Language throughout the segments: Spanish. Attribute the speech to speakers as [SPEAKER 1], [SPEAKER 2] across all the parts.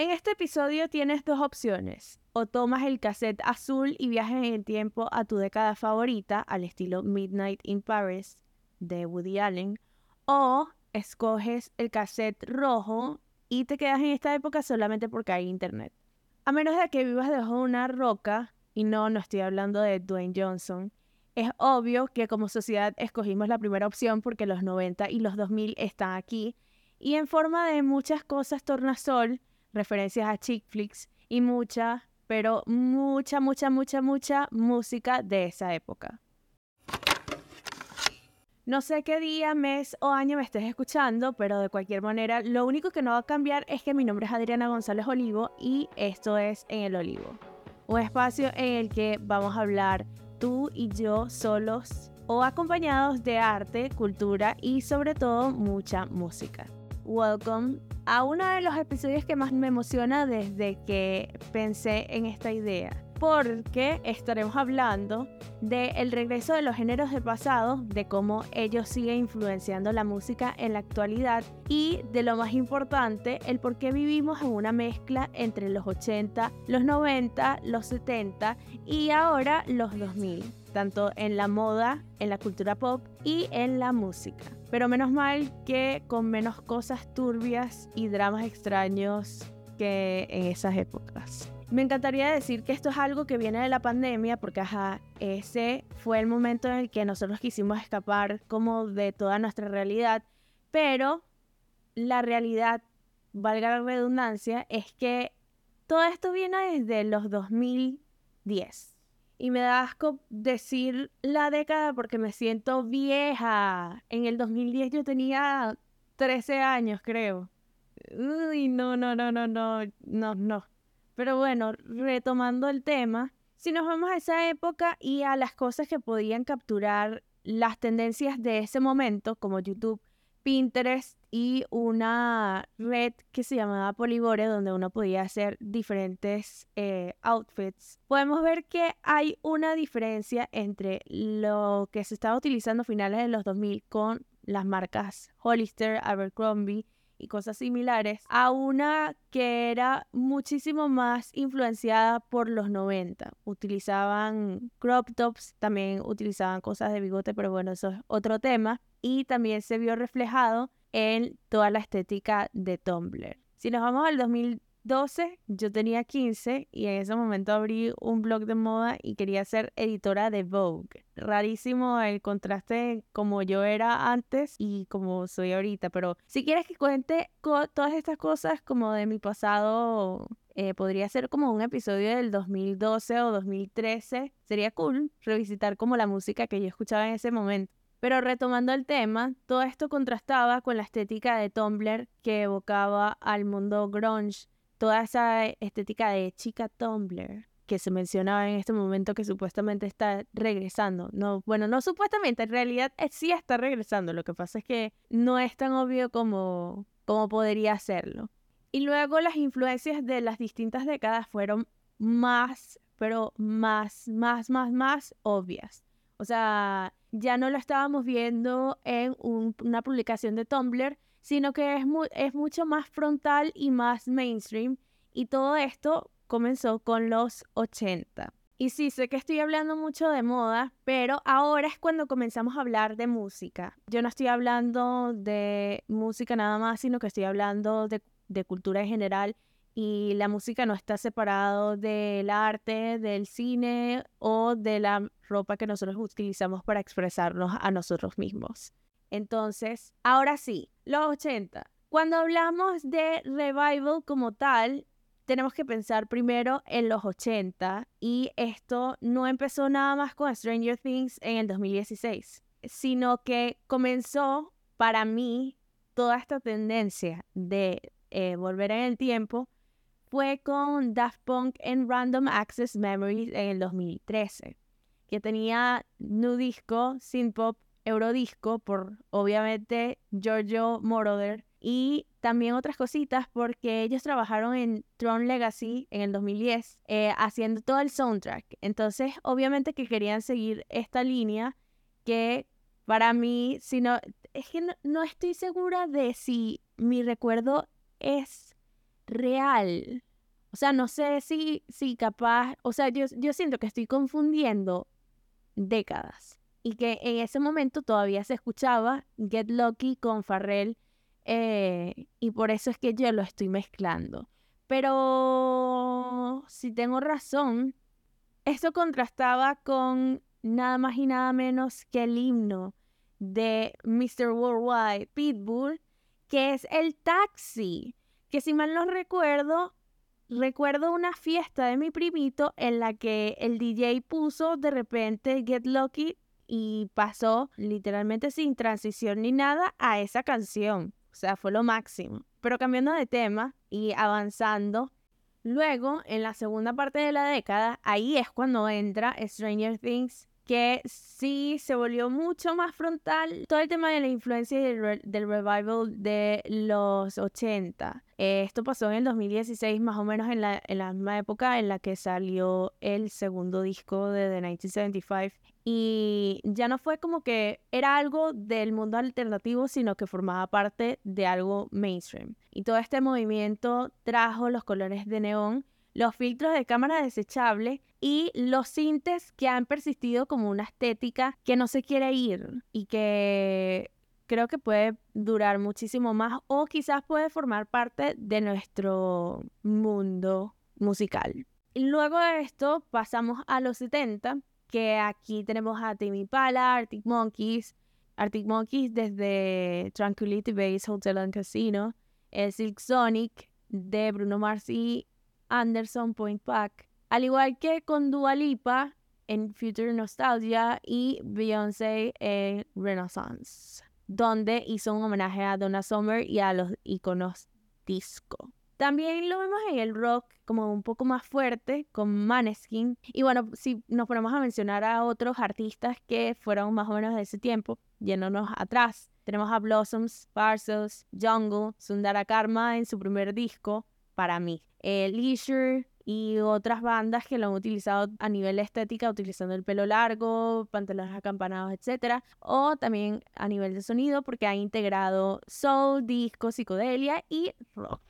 [SPEAKER 1] En este episodio tienes dos opciones. O tomas el cassette azul y viajas en el tiempo a tu década favorita, al estilo Midnight in Paris de Woody Allen. O escoges el cassette rojo y te quedas en esta época solamente porque hay internet. A menos de que vivas debajo de una roca, y no, no estoy hablando de Dwayne Johnson, es obvio que como sociedad escogimos la primera opción porque los 90 y los 2000 están aquí y en forma de muchas cosas tornasol, referencias a chick flicks y mucha, pero mucha, mucha, mucha, mucha música de esa época. No sé qué día, mes o año me estés escuchando, pero de cualquier manera, lo único que no va a cambiar es que mi nombre es Adriana González Olivo y esto es En el Olivo. Un espacio en el que vamos a hablar tú y yo solos o acompañados de arte, cultura y sobre todo mucha música. Welcome a uno de los episodios que más me emociona desde que pensé en esta idea porque estaremos hablando del regreso de los géneros del pasado, de cómo ellos siguen influenciando la música en la actualidad y de lo más importante, el por qué vivimos en una mezcla entre los 80, los 90, los 70 y ahora los 2000, tanto en la moda, en la cultura pop y en la música. Pero menos mal que con menos cosas turbias y dramas extraños que en esas épocas. Me encantaría decir que esto es algo que viene de la pandemia, porque ajá, ese fue el momento en el que nosotros quisimos escapar como de toda nuestra realidad, pero la realidad, valga la redundancia, es que todo esto viene desde los 2010. Y me da asco decir la década porque me siento vieja. En el 2010 yo tenía 13 años, creo. Uy, no, no, no, no, no, no, no. Pero bueno, retomando el tema, si nos vamos a esa época y a las cosas que podían capturar las tendencias de ese momento, como YouTube, Pinterest y una red que se llamaba Polygore, donde uno podía hacer diferentes eh, outfits, podemos ver que hay una diferencia entre lo que se estaba utilizando a finales de los 2000 con las marcas Hollister, Abercrombie y cosas similares, a una que era muchísimo más influenciada por los 90. Utilizaban crop tops, también utilizaban cosas de bigote, pero bueno, eso es otro tema. Y también se vio reflejado en toda la estética de Tumblr. Si nos vamos al 2000 12, yo tenía 15 y en ese momento abrí un blog de moda y quería ser editora de Vogue. Rarísimo el contraste como yo era antes y como soy ahorita, pero si quieres que cuente todas estas cosas como de mi pasado, eh, podría ser como un episodio del 2012 o 2013. Sería cool revisitar como la música que yo escuchaba en ese momento. Pero retomando el tema, todo esto contrastaba con la estética de Tumblr que evocaba al mundo grunge toda esa estética de chica Tumblr que se mencionaba en este momento que supuestamente está regresando. No, bueno, no supuestamente, en realidad eh, sí está regresando. Lo que pasa es que no es tan obvio como, como podría serlo. Y luego las influencias de las distintas décadas fueron más, pero más, más, más, más obvias. O sea, ya no lo estábamos viendo en una publicación de Tumblr, sino que es, es mucho más frontal y más mainstream. Y todo esto comenzó con los 80. Y sí, sé que estoy hablando mucho de moda, pero ahora es cuando comenzamos a hablar de música. Yo no estoy hablando de música nada más, sino que estoy hablando de, de cultura en general. Y la música no está separado del arte, del cine o de la ropa que nosotros utilizamos para expresarnos a nosotros mismos. Entonces, ahora sí, los 80. Cuando hablamos de revival como tal, tenemos que pensar primero en los 80 y esto no empezó nada más con Stranger Things en el 2016, sino que comenzó para mí toda esta tendencia de eh, volver en el tiempo fue con Daft Punk en Random Access Memories en el 2013, que tenía nu disco, synth pop Eurodisco por obviamente Giorgio Moroder y también otras cositas porque ellos trabajaron en Tron Legacy en el 2010 eh, haciendo todo el soundtrack. Entonces obviamente que querían seguir esta línea que para mí, si no, es que no, estoy segura de si mi recuerdo es real. O sea, no sé si, si capaz, o sea, yo, yo siento que estoy confundiendo décadas y que en ese momento todavía se escuchaba Get Lucky con Farrell eh, y por eso es que yo lo estoy mezclando. Pero si tengo razón, esto contrastaba con nada más y nada menos que el himno de Mr. Worldwide Pitbull, que es el taxi, que si mal no recuerdo, recuerdo una fiesta de mi primito en la que el DJ puso de repente Get Lucky y pasó literalmente sin transición ni nada a esa canción. O sea, fue lo máximo. Pero cambiando de tema y avanzando, luego en la segunda parte de la década, ahí es cuando entra Stranger Things que sí se volvió mucho más frontal todo el tema de la influencia del, del revival de los 80. Eh, esto pasó en el 2016, más o menos en la, en la misma época en la que salió el segundo disco de The 1975. Y ya no fue como que era algo del mundo alternativo, sino que formaba parte de algo mainstream. Y todo este movimiento trajo los colores de neón los filtros de cámara desechable y los sintes que han persistido como una estética que no se quiere ir y que creo que puede durar muchísimo más o quizás puede formar parte de nuestro mundo musical. Luego de esto pasamos a los 70, que aquí tenemos a Timmy Pala, Arctic Monkeys, Arctic Monkeys desde Tranquility Base Hotel and Casino, el Silk Sonic de Bruno Mars y Anderson Point Pack, al igual que con Dua Lipa en Future Nostalgia y Beyoncé en Renaissance, donde hizo un homenaje a Donna Summer y a los iconos disco. También lo vemos en el rock como un poco más fuerte con Maneskin. Y bueno, si nos ponemos a mencionar a otros artistas que fueron más o menos de ese tiempo, yéndonos atrás, tenemos a Blossoms, Parcels, Jungle, Sundara Karma en su primer disco, para mí. Eh, Leisure y otras bandas que lo han utilizado a nivel estética, utilizando el pelo largo, pantalones acampanados, etc. O también a nivel de sonido, porque han integrado soul, disco, psicodelia y rock.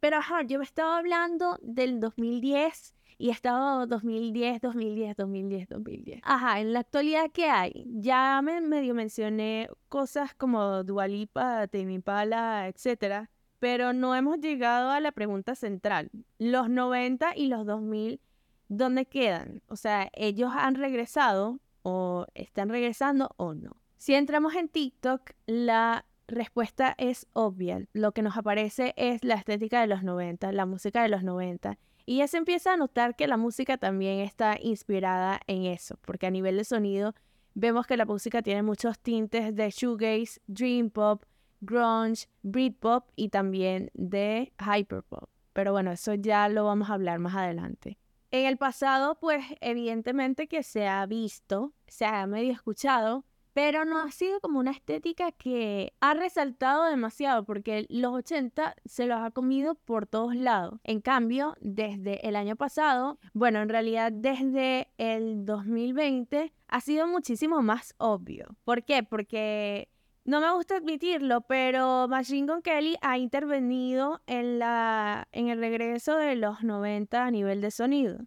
[SPEAKER 1] Pero ajá, yo me estaba hablando del 2010 y he estado 2010, 2010, 2010, 2010. Ajá, en la actualidad, ¿qué hay? Ya me medio mencioné cosas como Dualipa, Tame Impala, etcétera pero no hemos llegado a la pregunta central. Los 90 y los 2000, ¿dónde quedan? O sea, ¿ellos han regresado o están regresando o no? Si entramos en TikTok, la respuesta es obvia. Lo que nos aparece es la estética de los 90, la música de los 90. Y ya se empieza a notar que la música también está inspirada en eso, porque a nivel de sonido vemos que la música tiene muchos tintes de shoegaze, dream pop, grunge, Britpop y también de hyperpop. Pero bueno, eso ya lo vamos a hablar más adelante. En el pasado, pues evidentemente que se ha visto, se ha medio escuchado, pero no ha sido como una estética que ha resaltado demasiado porque los 80 se los ha comido por todos lados. En cambio, desde el año pasado, bueno, en realidad desde el 2020 ha sido muchísimo más obvio. ¿Por qué? Porque no me gusta admitirlo, pero Machine Gun Kelly ha intervenido en, la, en el regreso de los 90 a nivel de sonido.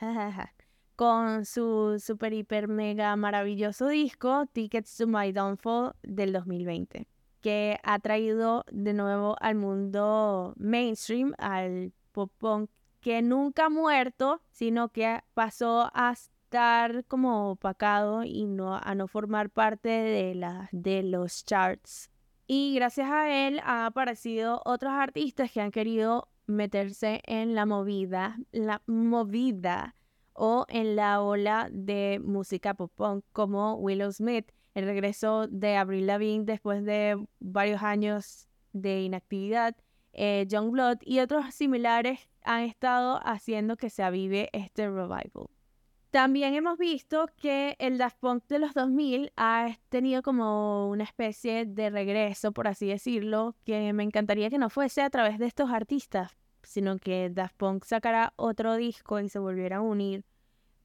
[SPEAKER 1] Con su super, hiper, mega maravilloso disco Tickets to My Downfall del 2020, que ha traído de nuevo al mundo mainstream, al pop punk que nunca ha muerto, sino que pasó a como opacado y no, a no formar parte de, la, de los charts. Y gracias a él han aparecido otros artistas que han querido meterse en la movida, la movida o en la ola de música pop punk como Willow Smith, el regreso de Avril Lavigne después de varios años de inactividad, eh, Young Blood y otros similares han estado haciendo que se avive este revival. También hemos visto que el Daft Punk de los 2000 ha tenido como una especie de regreso, por así decirlo, que me encantaría que no fuese a través de estos artistas, sino que Daft Punk sacara otro disco y se volviera a unir.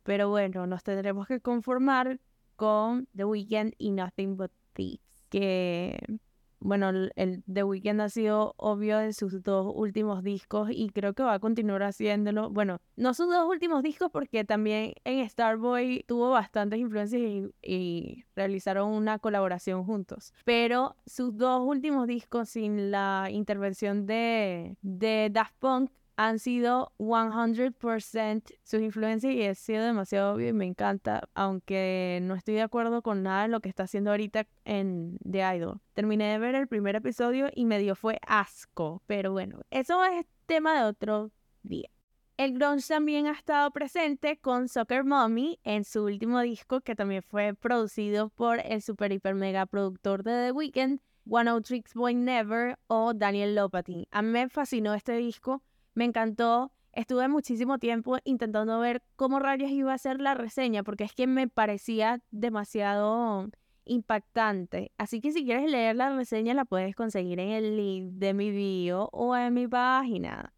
[SPEAKER 1] Pero bueno, nos tendremos que conformar con The Weeknd y Nothing But Thieves, que bueno, el, The Weeknd ha sido obvio en sus dos últimos discos y creo que va a continuar haciéndolo. Bueno, no sus dos últimos discos porque también en Starboy tuvo bastantes influencias y, realizaron una colaboración juntos. Pero sus dos últimos discos sin la intervención de, de Daft Punk han sido 100% sus influencias y ha sido demasiado obvio y me encanta, aunque no estoy de acuerdo con nada de lo que está haciendo ahorita en The Idol. Terminé de ver el primer episodio y me dio fue asco, pero bueno, eso es tema de otro día. El grunge también ha estado presente con Soccer Mommy en su último disco que también fue producido por el super hiper mega productor de The Weeknd, One Tricks Boy Never o Daniel Lopatin. A mí me fascinó este disco me encantó. Estuve muchísimo tiempo intentando ver cómo rayos iba a ser la reseña, porque es que me parecía demasiado impactante. Así que si quieres leer la reseña, la puedes conseguir en el link de mi bio o en mi página.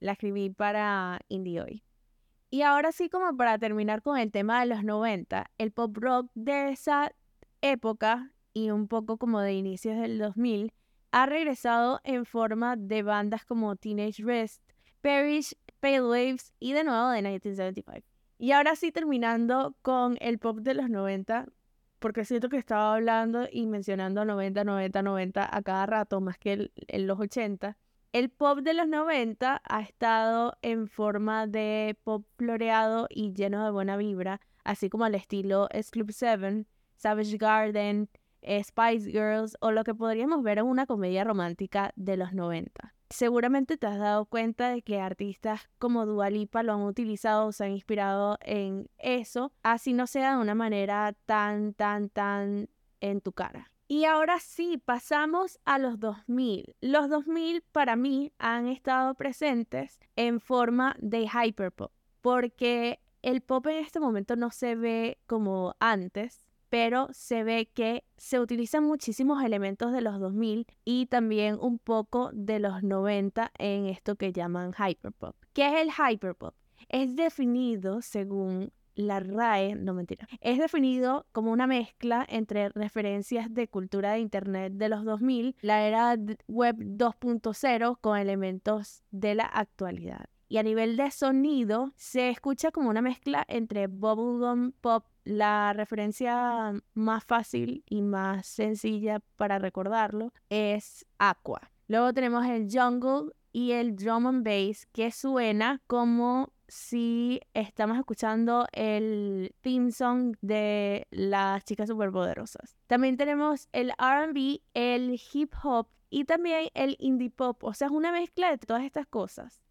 [SPEAKER 1] La escribí para Indie Hoy. Y ahora sí, como para terminar con el tema de los 90, el pop rock de esa época y un poco como de inicios del 2000 ha regresado en forma de bandas como Teenage Rest, Perish, Pale Waves y de nuevo de 1975. Y ahora sí terminando con el pop de los 90, porque siento que estaba hablando y mencionando 90, 90, 90 a cada rato, más que en los 80. El pop de los 90 ha estado en forma de pop floreado y lleno de buena vibra, así como al estilo S Club 7, Savage Garden, Spice Girls o lo que podríamos ver en una comedia romántica de los 90. Seguramente te has dado cuenta de que artistas como Dua Lipa lo han utilizado o se han inspirado en eso, así no sea de una manera tan, tan, tan en tu cara. Y ahora sí, pasamos a los 2000. Los 2000 para mí han estado presentes en forma de hyperpop, porque el pop en este momento no se ve como antes, pero se ve que se utilizan muchísimos elementos de los 2000 y también un poco de los 90 en esto que llaman hyperpop. ¿Qué es el hyperpop? Es definido según la RAE, no mentira, es definido como una mezcla entre referencias de cultura de Internet de los 2000, la era web 2.0 con elementos de la actualidad. Y a nivel de sonido, se escucha como una mezcla entre bubblegum pop la referencia más fácil y más sencilla para recordarlo es Aqua. Luego tenemos el jungle y el drum and bass que suena como si estamos escuchando el theme song de las chicas superpoderosas. También tenemos el RB, el hip hop y también el indie pop. O sea, es una mezcla de todas estas cosas.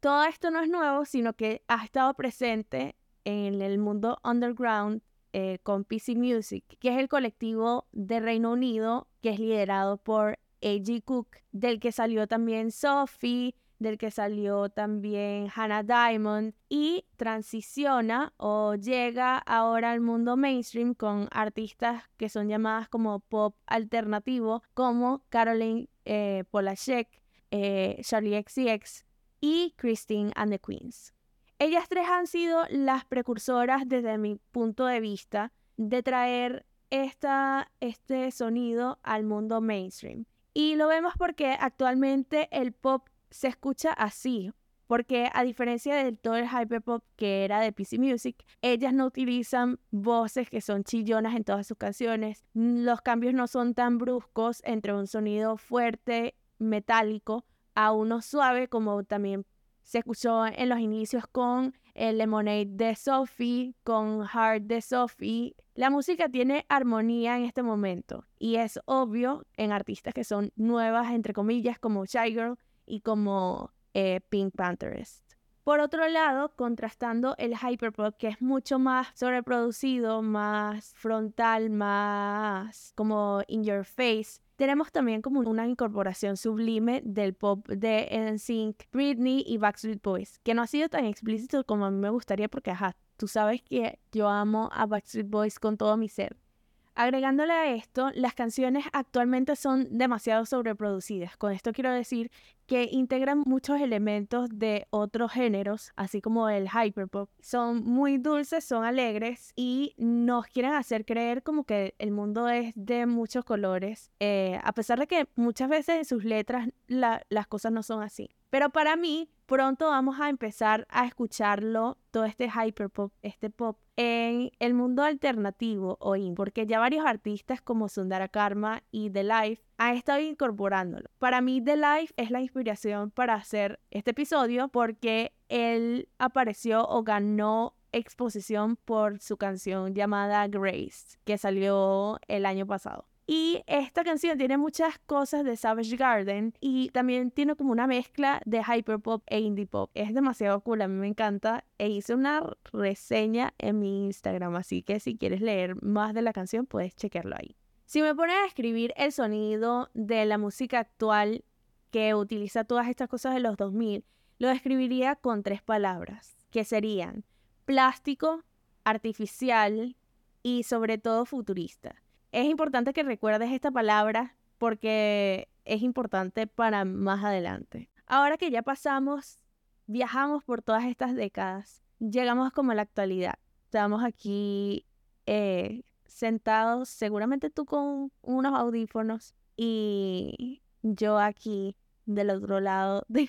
[SPEAKER 1] Todo esto no es nuevo, sino que ha estado presente en el mundo underground eh, con PC Music, que es el colectivo de Reino Unido que es liderado por A.G. Cook, del que salió también Sophie, del que salió también Hannah Diamond y transiciona o llega ahora al mundo mainstream con artistas que son llamadas como pop alternativo como Caroline eh, Polachek, eh, Charlie XCX y Christine and the Queens. Ellas tres han sido las precursoras desde mi punto de vista de traer esta, este sonido al mundo mainstream. Y lo vemos porque actualmente el pop se escucha así, porque a diferencia de todo el hyperpop que era de PC Music, ellas no utilizan voces que son chillonas en todas sus canciones. Los cambios no son tan bruscos entre un sonido fuerte, metálico, a uno suave como también se escuchó en los inicios con el Lemonade de Sophie, con Heart de Sophie. La música tiene armonía en este momento y es obvio en artistas que son nuevas, entre comillas, como Shy Girl y como eh, Pink Pantherist. Por otro lado, contrastando el hyperpop, que es mucho más sobreproducido, más frontal, más como in your face, tenemos también como una incorporación sublime del pop de NSYNC, Britney y Backstreet Boys, que no ha sido tan explícito como a mí me gustaría porque, ajá, tú sabes que yo amo a Backstreet Boys con todo mi ser. Agregándole a esto, las canciones actualmente son demasiado sobreproducidas. Con esto quiero decir que integran muchos elementos de otros géneros, así como el hyperpop. Son muy dulces, son alegres y nos quieren hacer creer como que el mundo es de muchos colores, eh, a pesar de que muchas veces en sus letras las cosas no son así. Pero para mí, pronto vamos a empezar a escucharlo, todo este hyperpop, este pop, en el mundo alternativo o porque ya varios artistas como Sundara Karma y The Life han estado incorporándolo. Para mí, The Life es la inspiración para hacer este episodio porque él apareció o ganó exposición por su canción llamada Grace, que salió el año pasado. Y esta canción tiene muchas cosas de Savage Garden y también tiene como una mezcla de hyperpop e indie pop. Es demasiado cool, a mí me encanta. E hice una reseña en mi Instagram, así que si quieres leer más de la canción puedes chequearlo ahí. Si me pones a escribir el sonido de la música actual que utiliza todas estas cosas de los 2000, lo describiría con tres palabras, que serían plástico, artificial y sobre todo futurista es importante que recuerdes esta palabra porque es importante para más adelante. Ahora que ya pasamos, viajamos por todas estas décadas, llegamos como a la actualidad. Estamos aquí eh, sentados, seguramente tú con unos audífonos y yo aquí del otro lado de,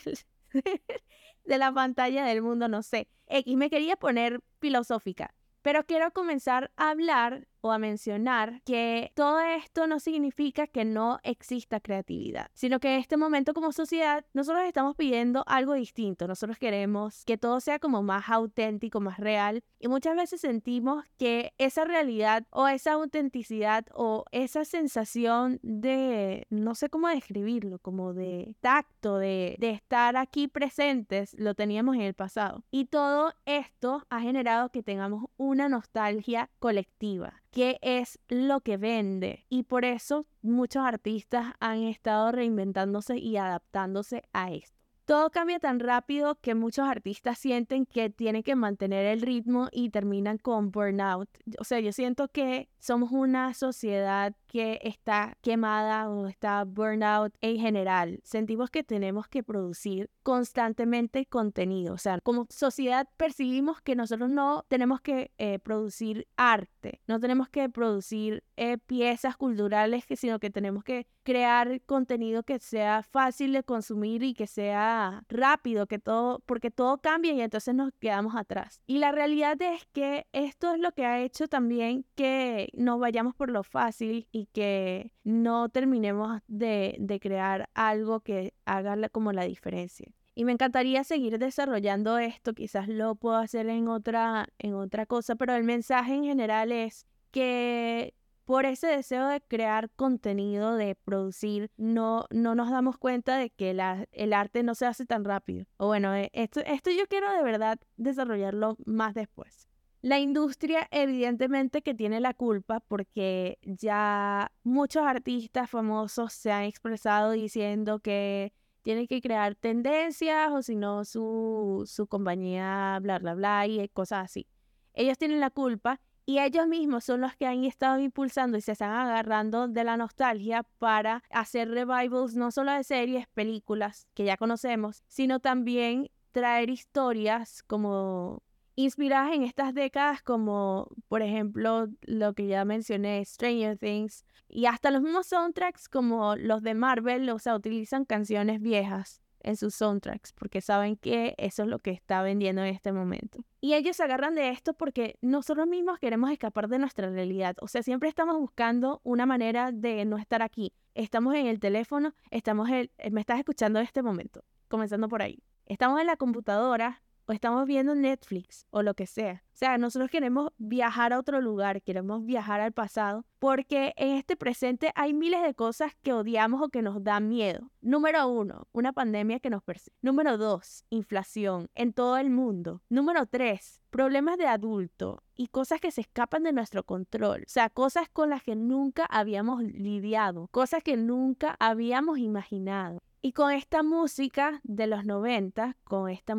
[SPEAKER 1] de la pantalla del mundo, no sé. X me quería poner filosófica, pero quiero comenzar a hablar o a mencionar que todo esto no significa que no exista creatividad, sino que en este momento como sociedad nosotros estamos pidiendo algo distinto, nosotros queremos que todo sea como más auténtico, más real y muchas veces sentimos que esa realidad o esa autenticidad o esa sensación de, no sé cómo describirlo, como de tacto, de, de estar aquí presentes, lo teníamos en el pasado. Y todo esto ha generado que tengamos una nostalgia colectiva qué es lo que vende. Y por eso muchos artistas han estado reinventándose y adaptándose a esto. Todo cambia tan rápido que muchos artistas sienten que tienen que mantener el ritmo y terminan con burnout. O sea, yo siento que somos una sociedad que está quemada o está burnout en general. Sentimos que tenemos que producir constantemente contenido. O sea, como sociedad percibimos que nosotros no tenemos que eh, producir arte, no tenemos que producir eh, piezas culturales, sino que tenemos que crear contenido que sea fácil de consumir y que sea rápido, que todo, porque todo cambia y entonces nos quedamos atrás. Y la realidad es que esto es lo que ha hecho también que nos vayamos por lo fácil y que no terminemos de, de crear algo que haga como la diferencia. Y me encantaría seguir desarrollando esto, quizás lo puedo hacer en otra, en otra cosa, pero el mensaje en general es que por ese deseo de crear contenido, de producir, no, no nos damos cuenta de que el arte no se hace tan rápido. O bueno, eh, esto, esto yo quiero de verdad desarrollarlo más después. La industria evidentemente que tiene la culpa porque ya muchos artistas famosos se han expresado diciendo que tienen que crear tendencias o si no su, su compañía bla bla bla y cosas así. Ellos tienen la culpa y ellos mismos son los que han estado impulsando y se están agarrando de la nostalgia para hacer revivals no solo de series, películas que ya conocemos, sino también traer historias como inspiradas en estas décadas como por ejemplo lo que ya mencioné, Stranger Things y hasta los mismos soundtracks como los de Marvel, o sea, utilizan canciones viejas en sus soundtracks porque saben que eso es lo que está vendiendo en este momento. Y ellos se agarran de esto porque nosotros mismos queremos escapar de nuestra realidad. O sea, siempre estamos buscando una manera de no estar aquí. Estamos en el teléfono, estamos en, me estás escuchando en este momento, comenzando por ahí. Estamos en la computadora, o estamos viendo Netflix o lo que sea. O sea, nosotros queremos viajar a otro lugar, queremos viajar al pasado, porque en este presente hay miles de cosas que odiamos o que nos dan miedo. Número uno, una pandemia que nos persigue. Número dos, inflación en todo el mundo. Número tres, problemas de adulto y cosas que se escapan de nuestro control. O sea, cosas con las que nunca habíamos lidiado, cosas que nunca habíamos imaginado. Y con esta música de los 90, con, esta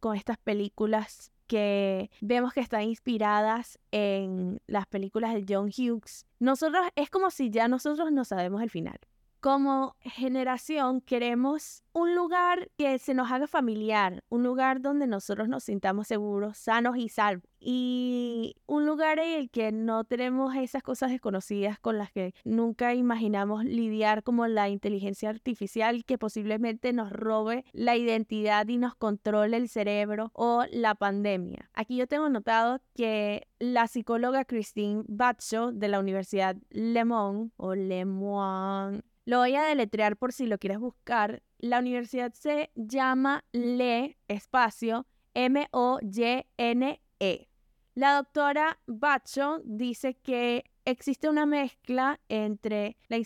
[SPEAKER 1] con estas películas que vemos que están inspiradas en las películas de John Hughes, nosotros es como si ya nosotros no sabemos el final como generación queremos un lugar que se nos haga familiar, un lugar donde nosotros nos sintamos seguros, sanos y salvos. Y un lugar en el que no tenemos esas cosas desconocidas con las que nunca imaginamos lidiar, como la inteligencia artificial que posiblemente nos robe la identidad y nos controle el cerebro o la pandemia. Aquí yo tengo notado que la psicóloga Christine Batcho de la Universidad Le o Le lo voy a deletrear por si lo quieres buscar. La universidad se llama Le Espacio M-O-Y-N-E. La doctora Bacho dice que existe una mezcla entre la,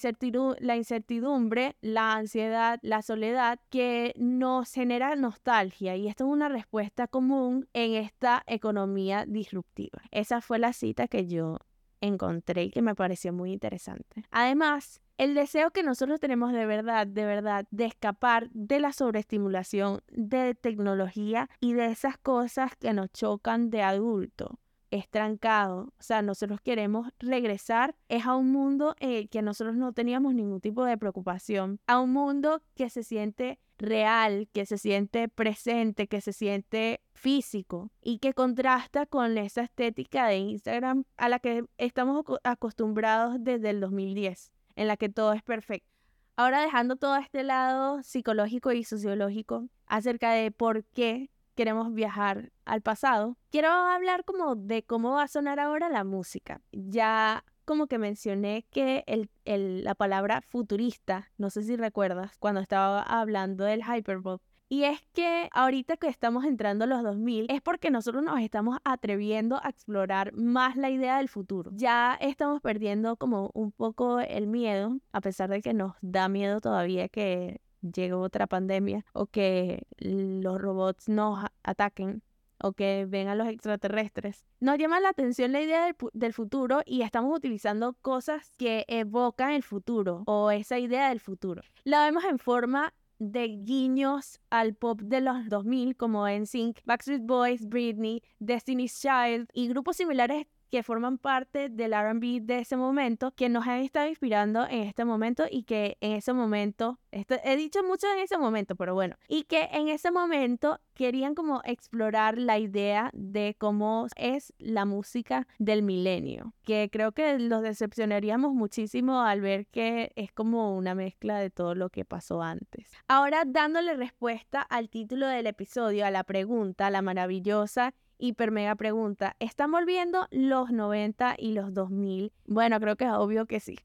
[SPEAKER 1] la, incertidumbre, la ansiedad, la soledad, que nos genera nostalgia y esto es una respuesta común en esta economía disruptiva. Esa fue la cita que yo encontré y que me pareció muy interesante. Además, el deseo que nosotros tenemos de verdad, de verdad, de escapar de la sobreestimulación de tecnología y de esas cosas que nos chocan de adulto estrancado. O sea, nosotros queremos regresar es a un mundo en el que nosotros no teníamos ningún tipo de preocupación, a un mundo que se siente real, que se siente presente, que se siente físico y que contrasta con esa estética de Instagram a la que estamos acostumbrados desde el 2010 en la que todo es perfecto. Ahora dejando todo este lado psicológico y sociológico acerca de por qué queremos viajar al pasado, quiero hablar como de cómo va a sonar ahora la música. Ya como que mencioné que la palabra futurista, no sé si recuerdas, cuando estaba hablando del hyperpop, y es que ahorita que estamos entrando a los 2000 es porque nosotros nos estamos atreviendo a explorar más la idea del futuro. Ya estamos perdiendo como un poco el miedo, a pesar de que nos da miedo todavía que llegue otra pandemia o que los robots nos ataquen o que vengan los extraterrestres. Nos llama la atención la idea del, del, futuro y estamos utilizando cosas que evocan el futuro o esa idea del futuro. La vemos en forma de guiños al pop de los 2000 como NSYNC, Backstreet Boys, Britney, Destiny's Child y grupos similares que forman parte del RB de ese momento, que nos han estado inspirando en este momento y que en ese momento, esto, he dicho mucho en ese momento, pero bueno, y que en ese momento querían como explorar la idea de cómo es la música del milenio, que creo que los decepcionaríamos muchísimo al ver que es como una mezcla de todo lo que pasó antes. Ahora dándole respuesta al título del episodio, a la pregunta, la maravillosa hiper mega pregunta, ¿están volviendo los 90 y los 2000? Bueno, creo que es obvio que sí.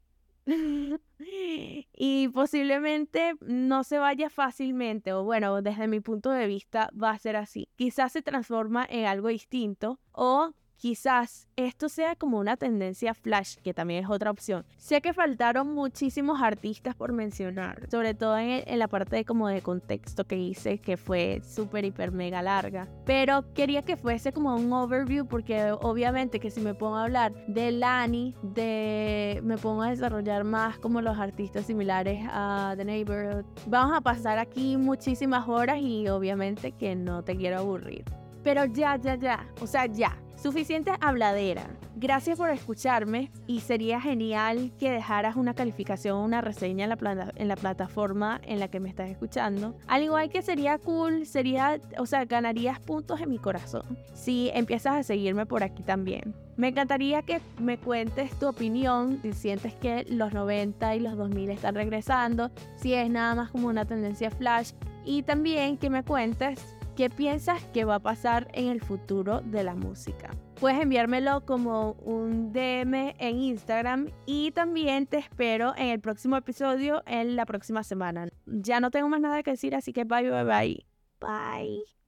[SPEAKER 1] y posiblemente no se vaya fácilmente, o bueno, desde mi punto de vista va a ser así. Quizás se transforma en algo distinto o Quizás esto sea como una tendencia flash, que también es otra opción. Sé que faltaron muchísimos artistas por mencionar, sobre todo en, la parte de como de contexto que hice, que fue súper, hiper, mega larga. Pero quería que fuese como un overview, porque obviamente que si me pongo a hablar de Lani, de me pongo a desarrollar más como los artistas similares a The Neighborhood, vamos a pasar aquí muchísimas horas y obviamente que no te quiero aburrir. Pero ya, ya, ya, o sea, ya, Suficiente habladera. Gracias por escucharme y sería genial que dejaras una calificación una reseña en la, en la plataforma en la que me estás escuchando. Al igual que sería cool, sería, o sea, ganarías puntos en mi corazón si empiezas a seguirme por aquí también. Me encantaría que me cuentes tu opinión, si sientes que los 90 y los 2000 están regresando, si es nada más como una tendencia flash y también que me cuentes ¿Qué piensas que va a pasar en el futuro de la música? Puedes enviármelo como un DM en Instagram y también te espero en el próximo episodio en la próxima semana. Ya no tengo más nada que decir, así que bye, bye, bye. Bye.